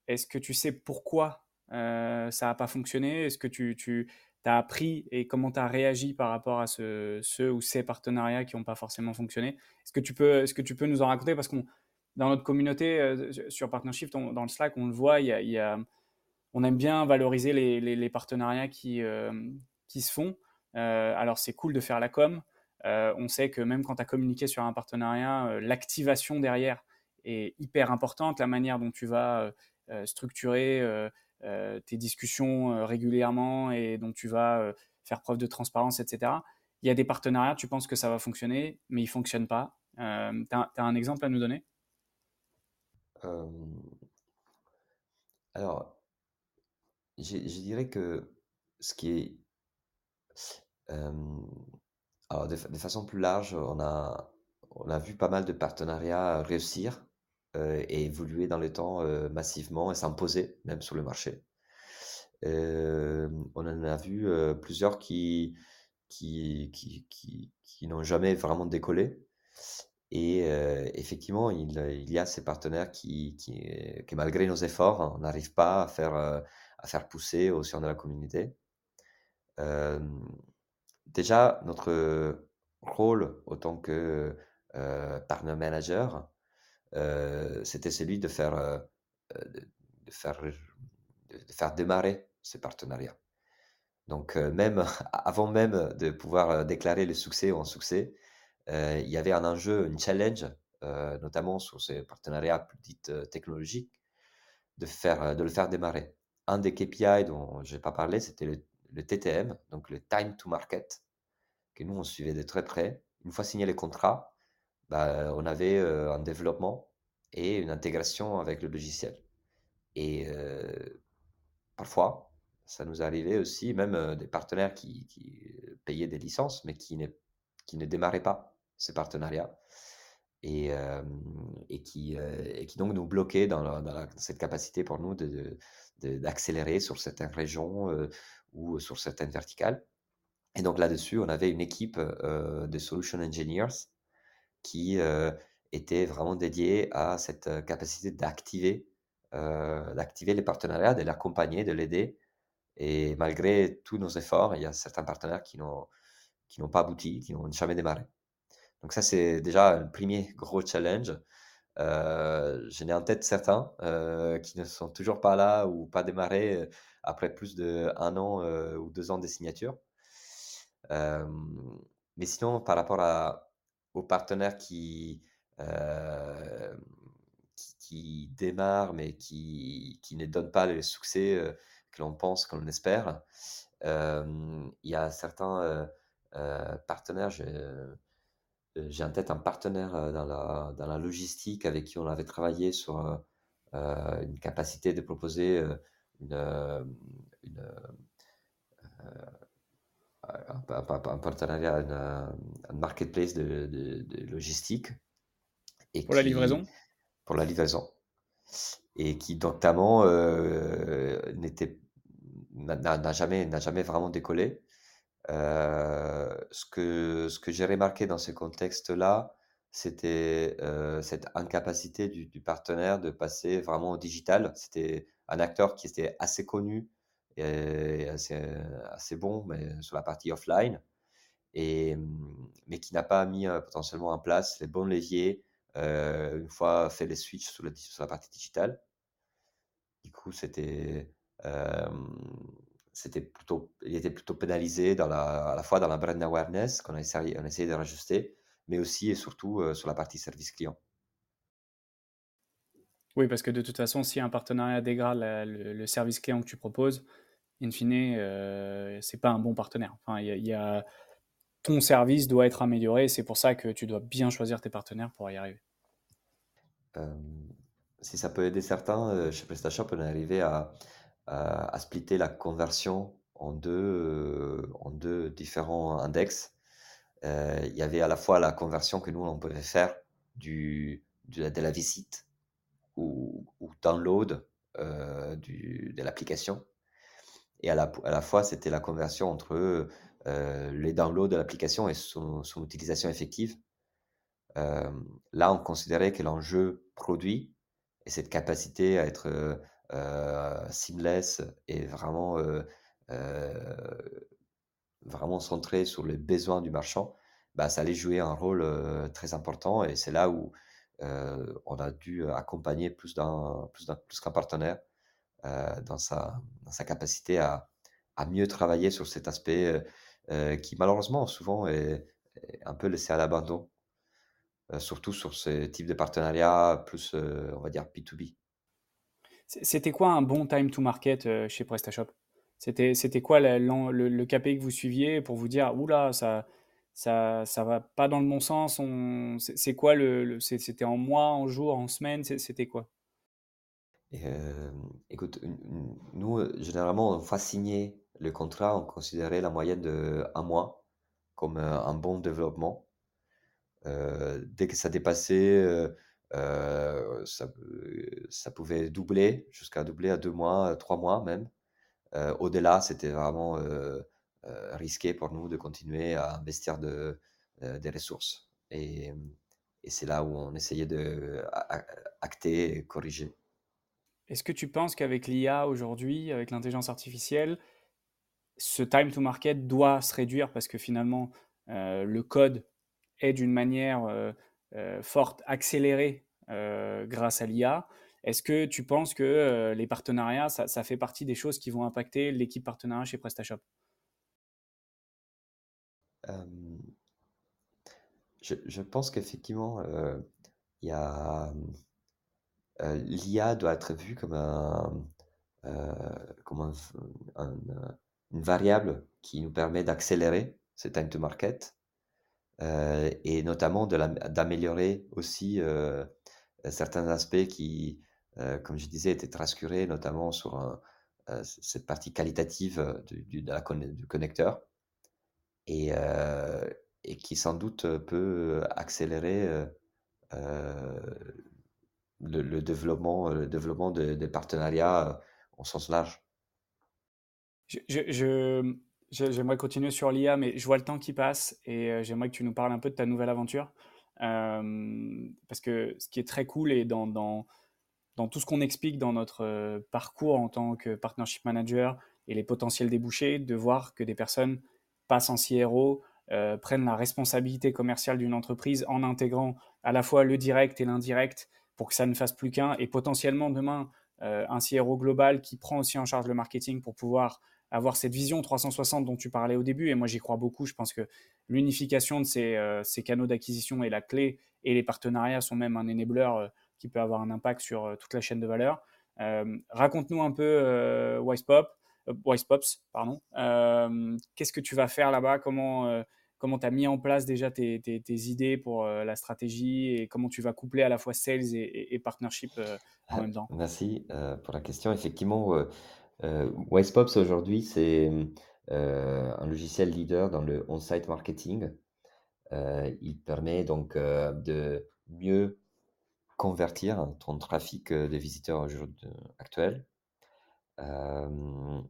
est-ce que tu sais pourquoi ça n'a pas fonctionné? Est-ce que tu, as appris et comment tu as réagi par rapport à ce, ou ces partenariats qui n'ont pas forcément fonctionné? Est-ce que, tu peux, est-ce que tu peux nous en raconter? Parce qu'on dans notre communauté sur Partnership, dans le Slack, on le voit, on aime bien valoriser les, partenariats qui, qui se font. alors c'est cool de faire la com, euh, on sait que même quand tu as communiqué sur un partenariat, euh, l'activation derrière est hyper importante, la manière dont tu vas euh, structurer tes discussions régulièrement et dont tu vas faire preuve de transparence, etc. Il y a des partenariats, tu penses que ça va fonctionner, mais ils ne fonctionnent pas. tu as, un exemple à nous donner? Alors, je, dirais que ce qui est alors, de, façon plus large, on a, on a vu pas mal de partenariats réussir euh, et évoluer dans le temps euh, massivement et s'imposer même sur le marché. Euh, on en a vu plusieurs qui, qui, qui, qui, qui n'ont jamais vraiment décollé. Et effectivement, il, il, y a ces partenaires qui, qui malgré nos efforts, hein, on n'arrive pas à faire, pousser au sein de la communauté. Déjà, notre rôle autant que euh, partner manager, euh, c'était celui de faire, euh, démarrer ce partenariat. Donc, même avant même de pouvoir déclarer le succès ou un succès, il y avait un enjeu, une challenge, notamment sur ces partenariats plus dites technologiques, de, faire, de le faire démarrer. Un des KPI dont je n'ai pas parlé, c'était le, TTM, donc le time to market, que nous, on suivait de très près. Une fois signé les contrats, bah, on avait un développement et une intégration avec le logiciel. Et parfois, ça nous arrivait aussi, même des partenaires qui, payaient des licences, mais qui ne, qui ne démarraient pas ces partenariats. Et, qui, donc nous bloquaient dans, cette capacité pour nous d'accélérer de, sur certaines régions ou sur certaines verticales. Et donc là-dessus, on avait une équipe de solution engineers qui était vraiment dédiée à cette capacité d'activer d'activer les partenariats, de l'accompagner, de l'aider. Et malgré tous nos efforts, il y a certains partenaires qui n'ont pas abouti, qui n'ont jamais démarré. Donc ça, c'est déjà le premier gros challenge. Euh, J'en ai en tête certains qui ne sont toujours pas là ou pas démarrés après plus d'un an ou deux ans de signature mais sinon, par rapport aux partenaires qui, qui, démarrent, mais qui, qui, ne donnent pas le succès que l'on pense, que l'on espère, il y a certains partenaires, j'ai en tête un partenaire dans la, dans la, logistique avec qui on avait travaillé sur une capacité de proposer une, une un, partenariat, un, marketplace de, logistique. Et pour la livraison? Pour la livraison. Et qui notamment euh, n'a jamais, jamais vraiment décollé. Euh, ce que, ce que j'ai remarqué dans ce contexte-là, c'était euh, cette incapacité du, partenaire de passer vraiment au digital. C'était un acteur qui était assez connu et assez, assez bon mais sur la partie offline, et, mais qui n'a pas mis potentiellement en place les bons leviers une fois fait les switches sur, sur la partie digitale. Du coup, c'était c'était plutôt, il était plutôt pénalisé dans la, à la fois dans la brand awareness qu'on a essayé, on a essayé de rajuster, mais aussi et surtout sur la partie service client. Oui, parce que de toute façon, si un partenariat dégrade le, service client que tu proposes, in fine, euh, c'est pas un bon partenaire. Enfin, il y, a, ton service doit être amélioré. C'est pour ça que tu dois bien choisir tes partenaires pour y arriver. Euh, si ça peut aider certains, euh, chez PrestaShop, on est arrivé à, à, splitter la conversion en deux, euh, en deux différents index. il y avait à la fois la conversion que nous, on pouvait faire du, de, la visite ou, ou download de l'application et à la, à la fois, c'était la conversion entre euh, les downloads de l'application et son, utilisation effective. Euh, là, on considérait que l'enjeu produit et cette capacité à être seamless et vraiment, vraiment centré sur les besoins du marchand, bah, ça allait jouer un rôle très important. Et c'est là où on a dû accompagner plus d'un plus qu'un partenaire dans sa, capacité à, mieux travailler sur cet aspect qui malheureusement souvent est, un peu laissé à l'abandon, surtout sur ce type de partenariat plus, on va dire, B2B. C'était quoi un bon time to market chez PrestaShop? C'était quoi le, le, KPI que vous suiviez pour vous dire oula ça ça ça va pas dans le bon sens c'est quoi le, c'était en mois en jour en semaine c'était quoi? Écoute nous généralement on va signer le contrat on considérait la moyenne de un mois comme un bon développement. Dès que ça dépassait ça, ça pouvait doubler jusqu'à doubler à deux mois trois mois même au-delà c'était vraiment euh, risqué pour nous de continuer à investir de, euh, des ressources. Et, et c'est là où on essayait de acter et corriger. Est-ce que tu penses qu'avec l'IA aujourd'hui, avec l'intelligence artificielle, ce time to market doit se réduire parce que finalement, euh, le code est d'une manière forte accéléré grâce à l'IA. Est-ce que tu penses que les partenariats, ça, fait partie des choses qui vont impacter l'équipe partenariat chez PrestaShop? Je, pense qu'effectivement, il l'IA doit être vue comme un, comme une variable qui nous permet d'accélérer ce time to market et notamment d'améliorer aussi certains aspects qui, comme je disais, étaient rassurés, notamment sur cette partie qualitative du, du connecteur et, et qui sans doute peut accélérer le, développement, le développement des partenariats en sens large. Je, j'aimerais continuer sur l'IA, mais je vois le temps qui passe et j'aimerais que tu nous parles un peu de ta nouvelle aventure. parce que ce qui est très cool et dans, dans, dans tout ce qu'on explique dans notre parcours en tant que partnership manager et les potentiels débouchés, de voir que des personnes passent en CRO, euh, prennent la responsabilité commerciale d'une entreprise en intégrant à la fois le direct et l'indirect pour que ça ne fasse plus qu'un et potentiellement demain euh, un CRO global qui prend aussi en charge le marketing pour pouvoir avoir cette vision 360 dont tu parlais au début. Et moi, j'y crois beaucoup. Je pense que l'unification de ces, euh, ces canaux d'acquisition est la clé et les partenariats sont même un enabler qui peut avoir un impact sur toute la chaîne de valeur. Raconte-nous un peu WisePop. Euh, Wise Pops, pardon. Euh, qu'est-ce que tu vas faire là-bas? Comment euh, comment tu as mis en place déjà tes, idées pour la stratégie? Et comment tu vas coupler à la fois sales et, partnership en même temps? Merci pour la question. Effectivement, WisePops aujourd'hui, c'est un logiciel leader dans le on-site marketing. il permet donc de mieux convertir ton trafic de visiteurs actuels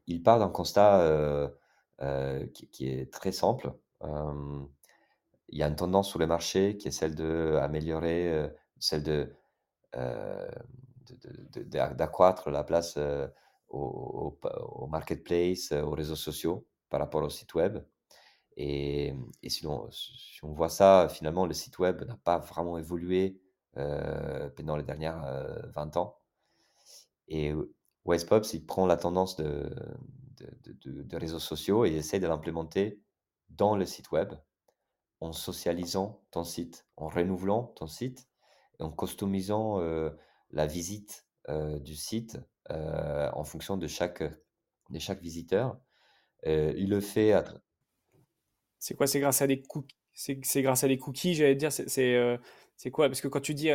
il part d'un constat qui, est très simple. il y a une tendance sur le marché qui est celle d'améliorer, celle de, d'accroître la place au, marketplace, aux réseaux sociaux par rapport au site web. Et, si, on, si, on, voit ça, finalement, le site web n'a pas vraiment évolué pendant les dernières 20 ans. Et Westpops, il prend la tendance de, de, réseaux sociaux et essaie de l'implémenter dans le site web en socialisant ton site, en renouvelant ton site, et en customisant euh, la visite euh, du site euh, en fonction de chaque, de chaque visiteur. il le fait à... C'est quoi? C'est grâce à des cookies C'est grâce à des cookies, j'allais dire? C'est quoi? Parce que quand tu dis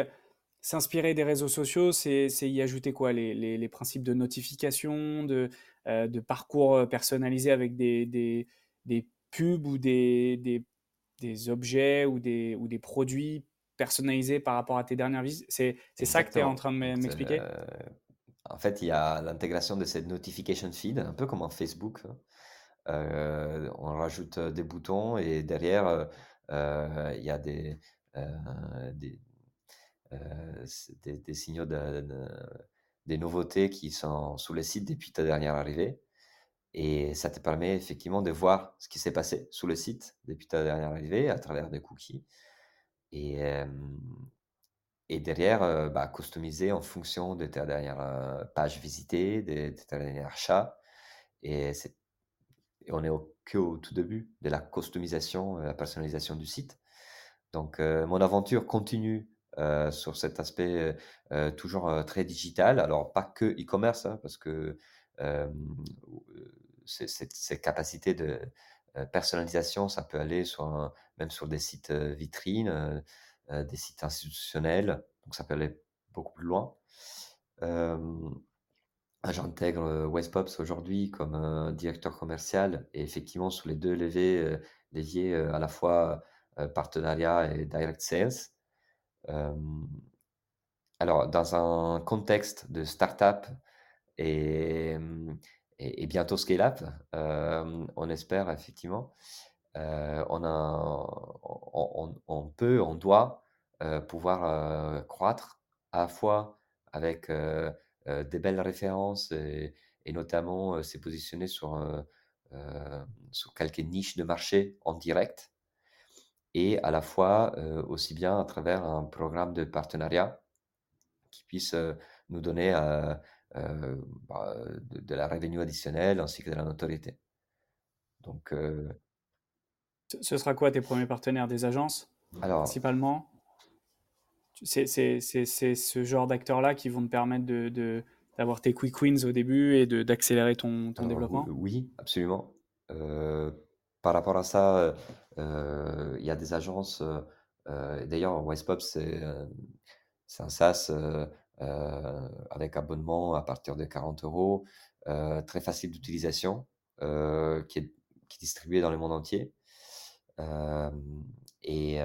S'inspirer des réseaux sociaux, c'est y ajouter quoi? Les, les, principes de notification, de, euh, de parcours euh, personnalisé avec des, des, des pubs ou des, des, des, objets ou des, ou des produits personnalisés par rapport à tes dernières visites? C'est ça que tu es en train de m'expliquer? euh, En fait, il y a l'intégration de cette notification feed, un peu comme en Facebook. Hein. on rajoute des boutons et derrière, il y a des, signaux des nouveautés qui sont sous le site depuis ta dernière arrivée. Et ça te permet effectivement de voir ce qui s'est passé sous le site depuis ta dernière arrivée à travers des cookies. Et, et derrière, bah, customiser en fonction de ta dernière page visitée, de, ta dernière achat. Et, on est au, que au tout début de la customisation, la personnalisation du site. Donc, mon aventure continue sur cet aspect toujours très digital. Alors, pas que e-commerce, hein, parce que ces capacités de personnalisation, ça peut aller sur même sur des sites vitrines, des sites institutionnels. Donc, ça peut aller beaucoup plus loin. J'intègre Westpops aujourd'hui comme directeur commercial et effectivement sur les deux leviers, leviers à la fois partenariat et direct sales. alors, dans un contexte de startup et, et bientôt scale-up, on espère effectivement, on, a, on, peut, on doit pouvoir croître à la fois avec des belles références et, et notamment se positionner sur, sur quelques niches de marché en direct et à la fois aussi bien à travers un programme de partenariat qui puisse nous donner bah, de, la revenu additionnelle ainsi que de la notoriété. Donc, ce sera quoi tes premiers partenaires Des agences alors, principalement? C'est ce genre d'acteurs-là qui vont te permettre de, d'avoir tes quick wins au début et d'accélérer ton, ton développement? Oui, absolument. par rapport à ça, euh, il y a des agences, euh, euh, d'ailleurs, Wisepop, c'est un SaaS avec abonnement à partir de 40 euros, très facile d'utilisation, qui est, qui, est, distribué dans le monde entier. Et,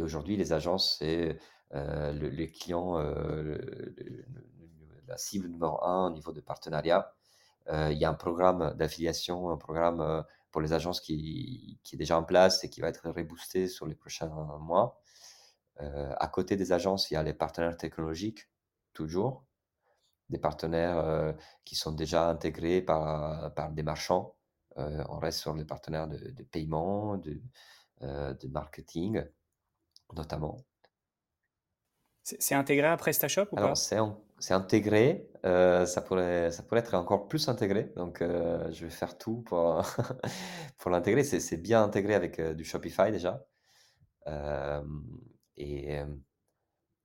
aujourd'hui, les agences, c'est le, les clients, la cible numéro un au niveau de partenariat. il y a un programme d'affiliation, un programme pour les agences qui, est déjà en place et qui va être reboosté sur les prochains mois. À côté des agences, il y a les partenaires technologiques, toujours. Des partenaires qui sont déjà intégrés par des marchands. Euh, on reste sur les partenaires de, de paiement, de, de marketing, notamment. C'est intégré à PrestaShop ou Alors, c'est intégré. Euh, ça, pourrait, ça pourrait être encore plus intégré. Donc, euh, je vais faire tout pour, pour l'intégrer. C'est bien intégré avec euh, du Shopify déjà. et,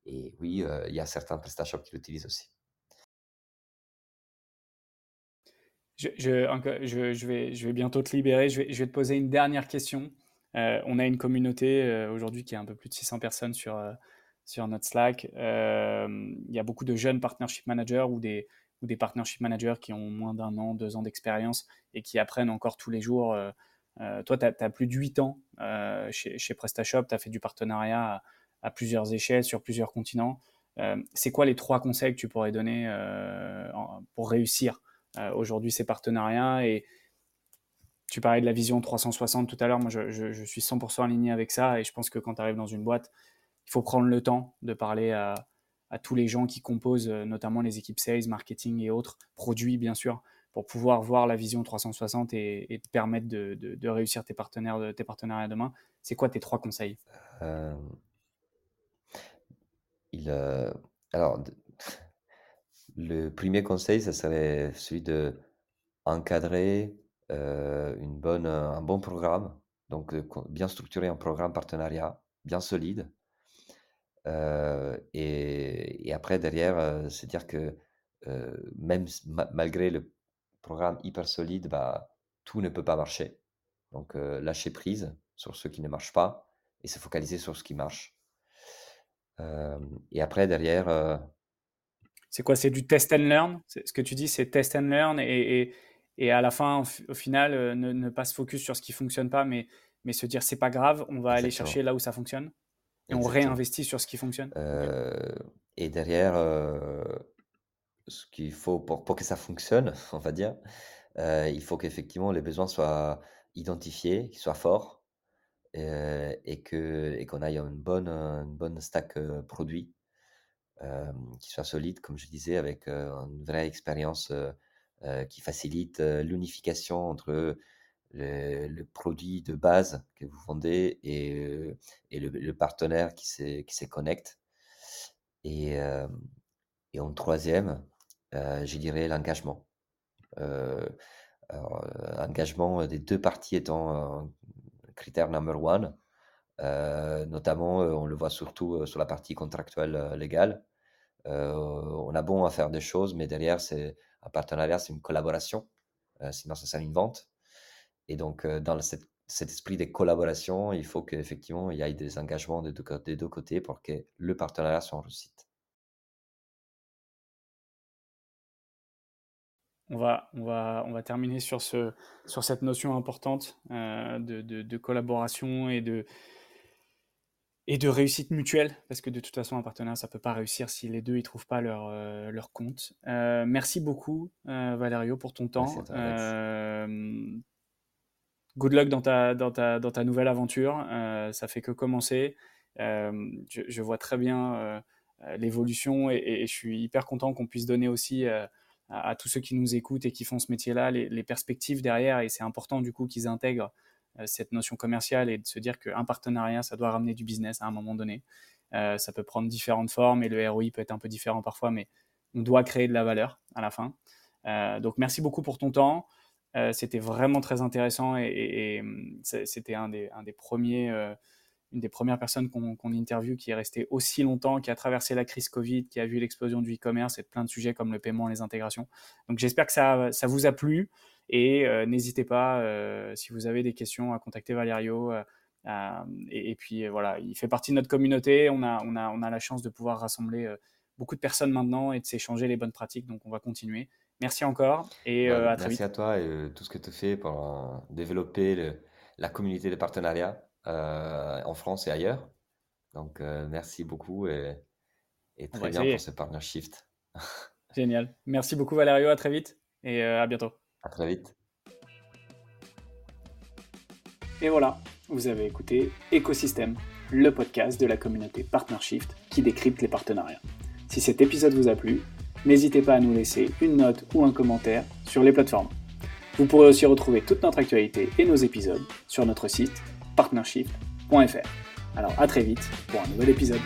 et oui, il y a certains PrestaShop qui l'utilisent aussi. Je, vais, bientôt te libérer. Je vais, te poser une dernière question. on a une communauté aujourd'hui qui est un peu plus de 600 personnes sur sur notre Slack. Euh, il y a beaucoup de jeunes partnership managers ou des, ou des partnership managers qui ont moins d'un an, deux ans d'expérience et qui apprennent encore tous les jours. Euh, euh, toi, tu as, plus de 8 ans chez, PrestaShop, tu as fait du partenariat à, plusieurs échelles, sur plusieurs continents. c'est quoi les trois conseils que tu pourrais donner pour réussir aujourd'hui ces partenariats et, tu parlais de la vision 360 tout à l'heure, moi je, je, je, suis 100% aligné avec ça et je pense que quand tu arrives dans une boîte, il faut prendre le temps de parler à, tous les gens qui composent, euh, notamment les équipes sales, marketing et autres, produits bien sûr, pour pouvoir voir la vision 360 et, te permettre de, réussir tes, partenaires, tes partenariats demain. C'est quoi tes trois conseils? Euh, Alors, le premier conseil, ça serait celui de encadrer euh, une bonne, un bon programme, donc bien structurer un programme partenariat bien solide et, après, derrière, c'est dire que même malgré le programme hyper solide, bah, tout ne peut pas marcher. Donc, lâcher prise sur ce qui ne marche pas et se focaliser sur ce qui marche. et après, derrière. C'est quoi? C'est du test and learn? Ce que tu dis, c'est test and learn et, et, à la fin, au, final, ne, ne, pas se focus sur ce qui fonctionne pas, mais, mais se dire c'est pas grave, on va aller chercher là où ça fonctionne et on réinvestit sur ce qui fonctionne. Euh, et derrière, euh, ce qu'il faut pour, pour, que ça fonctionne, on va dire, euh, il faut qu'effectivement les besoins soient identifiés, qu'ils soient forts et et qu'on aille une bonne une bonne stack produit qui soit solide, comme je disais, avec une vraie expérience qui facilite l'unification entre le, produit de base que vous vendez et, le, partenaire qui se connecte. Et, en troisième, je dirais l'engagement. engagement des deux parties étant un critère number one. notamment, on le voit surtout sur la partie contractuelle légale. On a bon à faire des choses, mais derrière, c'est un partenariat, c'est une collaboration. sinon, ça sert une vente. Et donc, dans cet esprit de collaboration, il faut qu'effectivement, il y ait des engagements des deux, des côtés pour que le partenariat soit en réussite. On va, on, va, on va terminer sur, ce, sur cette notion importante de, collaboration et de, et de réussite mutuelle, parce que de toute façon, un partenaire, ça ne peut pas réussir si les deux ne trouvent pas leur, leur compte. merci beaucoup, Valerio, pour ton temps good luck dans ta, dans ta, dans ta nouvelle aventure. Euh, ça fait que commencer. Euh, je, vois très bien euh, l'évolution et, je suis hyper content qu'on puisse donner aussi à, tous ceux qui nous écoutent et qui font ce métier-là les, perspectives derrière. Et c'est important du coup qu'ils intègrent cette notion commerciale et de se dire qu'un partenariat, ça doit ramener du business à un moment donné. ça peut prendre différentes formes et le ROI peut être un peu différent parfois, mais on doit créer de la valeur à la fin. donc merci beaucoup pour ton temps. Euh, c'était vraiment très intéressant et, hum, c'était un des, un des premiers, euh, une des premières personnes qu'on qu interviewe qui est resté aussi longtemps, qui a traversé la crise Covid, qui a vu l'explosion du e-commerce et de plein de sujets comme le paiement les intégrations. Donc j'espère que ça, ça vous a plu et euh, n'hésitez pas, si vous avez des questions, à contacter Valerio. Et, et, puis voilà, il fait partie de notre communauté. On a, on a, on a la chance de pouvoir rassembler beaucoup de personnes maintenant et de s'échanger les bonnes pratiques. Donc on va continuer. Merci encore et bah, à très vite. Merci à toi et tout ce que tu fais pour développer la communauté de partenariat en France et ailleurs. Donc, merci beaucoup et, très bien pour ce partnership. Génial. Merci beaucoup Valerio, à très vite et à bientôt. À très vite. Et voilà, vous avez écouté Écosystème, le podcast de la communauté PartnerShift qui décrypte les partenariats. Si cet épisode vous a plu, n'hésitez pas à nous laisser une note ou un commentaire sur les plateformes. Vous pourrez aussi retrouver toute notre actualité et nos épisodes sur notre site partnership.fr. Alors à très vite pour un nouvel épisode.